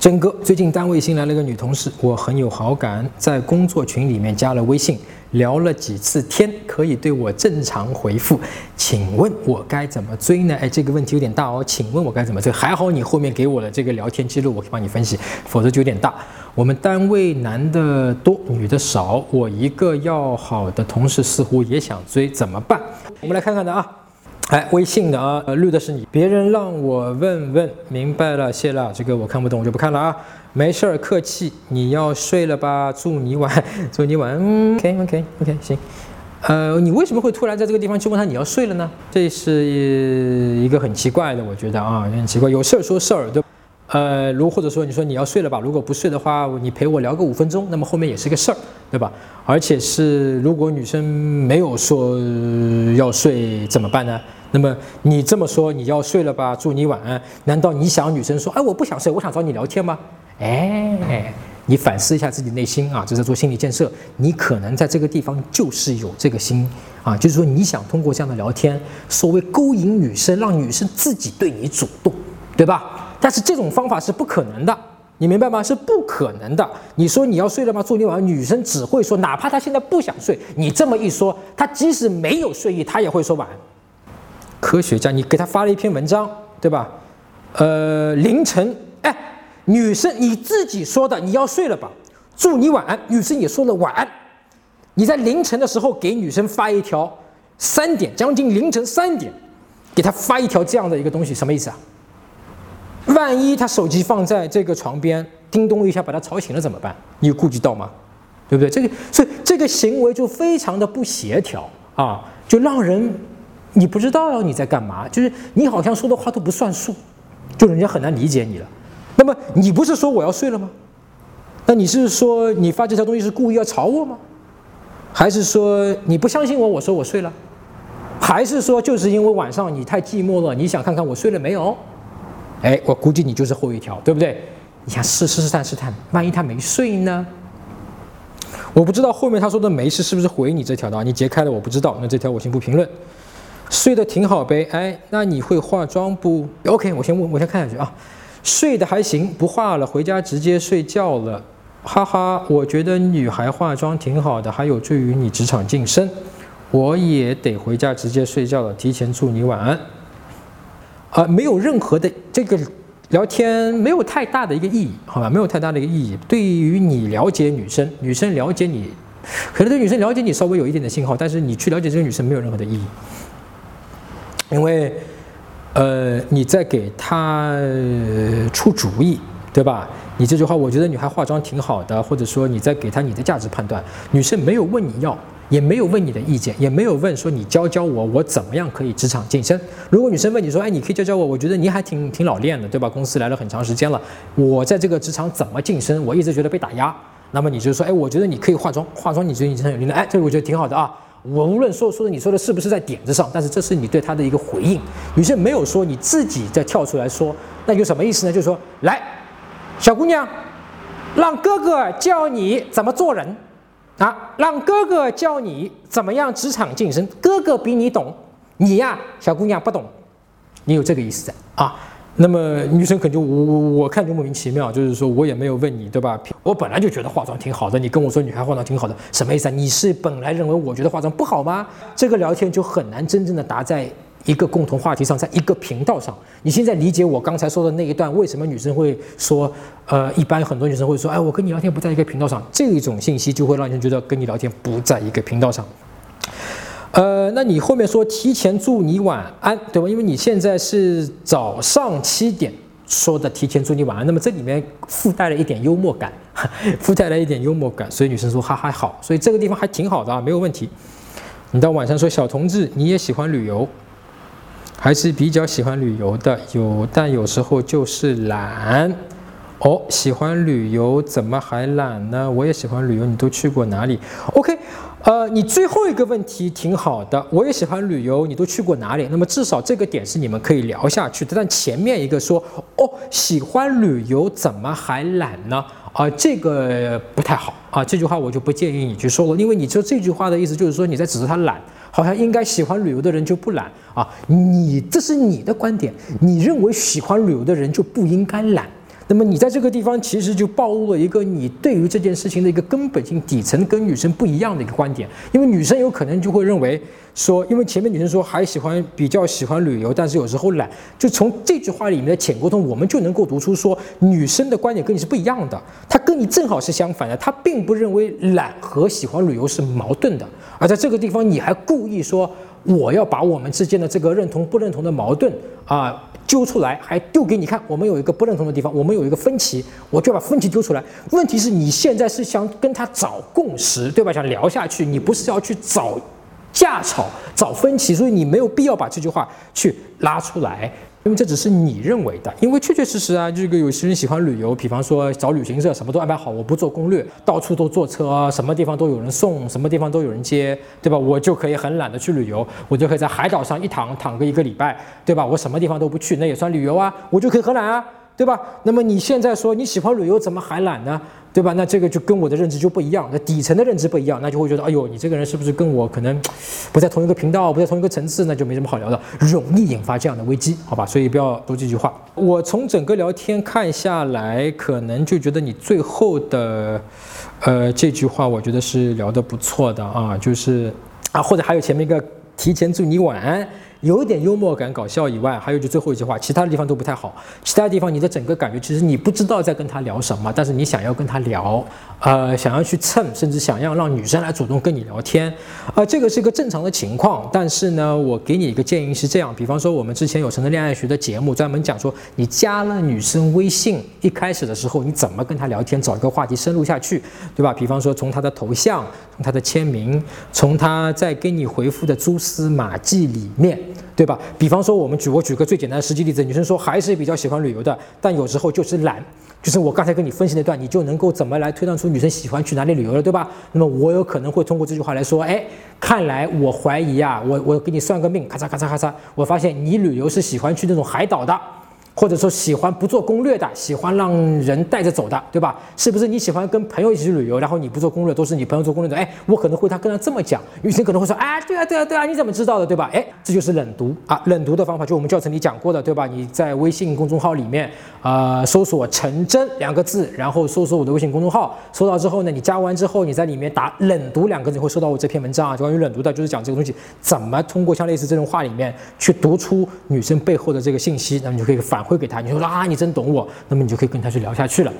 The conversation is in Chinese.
真哥，最近单位新来了个女同事，我很有好感，在工作群里面加了微信，聊了几次天，可以对我正常回复。请问我该怎么追呢？哎，这个问题有点大哦。请问我该怎么追？还好你后面给我的这个聊天记录，我可以帮你分析，否则就有点大。我们单位男的多，女的少，我一个要好的同事似乎也想追，怎么办？我们来看看的啊。哎，微信的啊，呃，绿的是你。别人让我问问，明白了，谢了。这个我看不懂，我就不看了啊。没事儿，客气。你要睡了吧？祝你晚，祝你晚。嗯，OK，OK，OK，行。呃，你为什么会突然在这个地方去问他你要睡了呢？这是一个很奇怪的，我觉得啊，很奇怪。有事儿说事儿，对。呃，如或者说你说你要睡了吧？如果不睡的话，你陪我聊个五分钟，那么后面也是个事儿，对吧？而且是如果女生没有说要睡怎么办呢？那么你这么说你要睡了吧？祝你晚安。难道你想女生说，哎，我不想睡，我想找你聊天吗？哎，你反思一下自己内心啊，这是做心理建设。你可能在这个地方就是有这个心啊，就是说你想通过这样的聊天，所谓勾引女生，让女生自己对你主动，对吧？但是这种方法是不可能的，你明白吗？是不可能的。你说你要睡了吗？祝你晚安。女生只会说，哪怕她现在不想睡，你这么一说，她即使没有睡意，她也会说晚安。科学家，你给他发了一篇文章，对吧？呃，凌晨，哎，女生你自己说的，你要睡了吧？祝你晚安。女生也说了晚安。你在凌晨的时候给女生发一条，三点将近凌晨三点，给她发一条这样的一个东西，什么意思啊？万一他手机放在这个床边，叮咚一下把他吵醒了怎么办？你有顾及到吗？对不对？这个所以这个行为就非常的不协调啊，就让人你不知道你在干嘛，就是你好像说的话都不算数，就人家很难理解你了。那么你不是说我要睡了吗？那你是说你发这条东西是故意要吵我吗？还是说你不相信我？我说我睡了，还是说就是因为晚上你太寂寞了，你想看看我睡了没有？哎，我估计你就是后一条，对不对？你想试试试探试探，万一他没睡呢？我不知道后面他说的没事是不是回你这条的啊，你截开了我不知道，那这条我先不评论。睡得挺好呗，哎，那你会化妆不？OK，我先问，我先看下去啊。睡得还行，不化了，回家直接睡觉了，哈哈。我觉得女孩化妆挺好的，还有助于你职场晋升。我也得回家直接睡觉了，提前祝你晚安。啊，没有任何的这个聊天，没有太大的一个意义，好吧？没有太大的一个意义。对于你了解女生，女生了解你，可能对女生了解你稍微有一点的信号，但是你去了解这个女生没有任何的意义，因为，呃，你在给她出主意，对吧？你这句话，我觉得女孩化妆挺好的，或者说你在给她你的价值判断，女生没有问你要。也没有问你的意见，也没有问说你教教我，我怎么样可以职场晋升？如果女生问你说，哎，你可以教教我，我觉得你还挺挺老练的，对吧？公司来了很长时间了，我在这个职场怎么晋升？我一直觉得被打压。那么你就说，哎，我觉得你可以化妆，化妆你觉得你很有力量，哎，这个我觉得挺好的啊。我无论说说的你说的是不是在点子上，但是这是你对他的一个回应。有些没有说你自己再跳出来说，那有什么意思呢？就是说，来，小姑娘，让哥哥教你怎么做人。啊，让哥哥教你怎么样职场晋升，哥哥比你懂，你呀，小姑娘不懂，你有这个意思在啊？那么女生可能就我我看就莫名其妙，就是说我也没有问你，对吧？我本来就觉得化妆挺好的，你跟我说女孩化妆挺好的，什么意思啊？你是本来认为我觉得化妆不好吗？这个聊天就很难真正的答在。一个共同话题上，在一个频道上，你现在理解我刚才说的那一段，为什么女生会说，呃，一般很多女生会说，哎，我跟你聊天不在一个频道上，这种信息就会让人觉得跟你聊天不在一个频道上。呃，那你后面说提前祝你晚安，对吧？因为你现在是早上七点说的提前祝你晚安，那么这里面附带了一点幽默感，附带了一点幽默感，所以女生说哈还好，所以这个地方还挺好的啊，没有问题。你到晚上说小同志，你也喜欢旅游。还是比较喜欢旅游的，有但有时候就是懒。哦，喜欢旅游怎么还懒呢？我也喜欢旅游，你都去过哪里？OK，呃，你最后一个问题挺好的，我也喜欢旅游，你都去过哪里？那么至少这个点是你们可以聊下去的。但前面一个说，哦，喜欢旅游怎么还懒呢？啊，这个不太好啊，这句话我就不建议你去说了，因为你说这句话的意思就是说你在指责他懒。好像应该喜欢旅游的人就不懒啊？你这是你的观点，你认为喜欢旅游的人就不应该懒？那么你在这个地方其实就暴露了一个你对于这件事情的一个根本性底层跟女生不一样的一个观点，因为女生有可能就会认为说，因为前面女生说还喜欢比较喜欢旅游，但是有时候懒，就从这句话里面的浅沟通，我们就能够读出说女生的观点跟你是不一样的，她跟你正好是相反的，她并不认为懒和喜欢旅游是矛盾的，而在这个地方你还故意说我要把我们之间的这个认同不认同的矛盾啊。揪出来，还丢给你看。我们有一个不认同的地方，我们有一个分歧，我就把分歧丢出来。问题是你现在是想跟他找共识，对吧？想聊下去，你不是要去找架吵、找分歧，所以你没有必要把这句话去拉出来。因为这只是你认为的，因为确确实实啊，这个有些人喜欢旅游，比方说找旅行社，什么都安排好，我不做攻略，到处都坐车，什么地方都有人送，什么地方都有人接，对吧？我就可以很懒得去旅游，我就可以在海岛上一躺躺个一个礼拜，对吧？我什么地方都不去，那也算旅游啊，我就可以很懒啊。对吧？那么你现在说你喜欢旅游，怎么还懒呢？对吧？那这个就跟我的认知就不一样，那底层的认知不一样，那就会觉得，哎呦，你这个人是不是跟我可能不在同一个频道，不在同一个层次，那就没什么好聊的，容易引发这样的危机，好吧？所以不要多这句话。我从整个聊天看下来，可能就觉得你最后的，呃，这句话，我觉得是聊得不错的啊，就是啊，或者还有前面一个提前祝你晚安。有一点幽默感、搞笑以外，还有就最后一句话，其他的地方都不太好。其他地方你的整个感觉，其实你不知道在跟他聊什么，但是你想要跟他聊，呃，想要去蹭，甚至想要让女生来主动跟你聊天，呃，这个是一个正常的情况。但是呢，我给你一个建议是这样，比方说我们之前有成人恋爱学的节目，专门讲说，你加了女生微信，一开始的时候你怎么跟她聊天，找一个话题深入下去，对吧？比方说从她的头像，从她的签名，从她在给你回复的蛛丝马迹里面。对吧？比方说，我们举我举个最简单的实际例子，女生说还是比较喜欢旅游的，但有时候就是懒，就是我刚才跟你分析那段，你就能够怎么来推断出女生喜欢去哪里旅游了，对吧？那么我有可能会通过这句话来说，哎，看来我怀疑啊，我我给你算个命，咔嚓咔嚓咔嚓，我发现你旅游是喜欢去那种海岛的。或者说喜欢不做攻略的，喜欢让人带着走的，对吧？是不是你喜欢跟朋友一起去旅游，然后你不做攻略，都是你朋友做攻略的？哎，我可能会他跟他这么讲，女生可能会说，哎，对啊，对啊，对啊，你怎么知道的，对吧？哎，这就是冷读啊，冷读的方法，就我们教程里讲过的，对吧？你在微信公众号里面，呃，搜索“陈真”两个字，然后搜索我的微信公众号，搜到之后呢，你加完之后，你在里面打“冷读”两个字，会收到我这篇文章啊，就关于冷读的，就是讲这个东西怎么通过像类似这种话里面去读出女生背后的这个信息，那么你就可以返会给他，你说啊。你真懂我，那么你就可以跟他去聊下去了。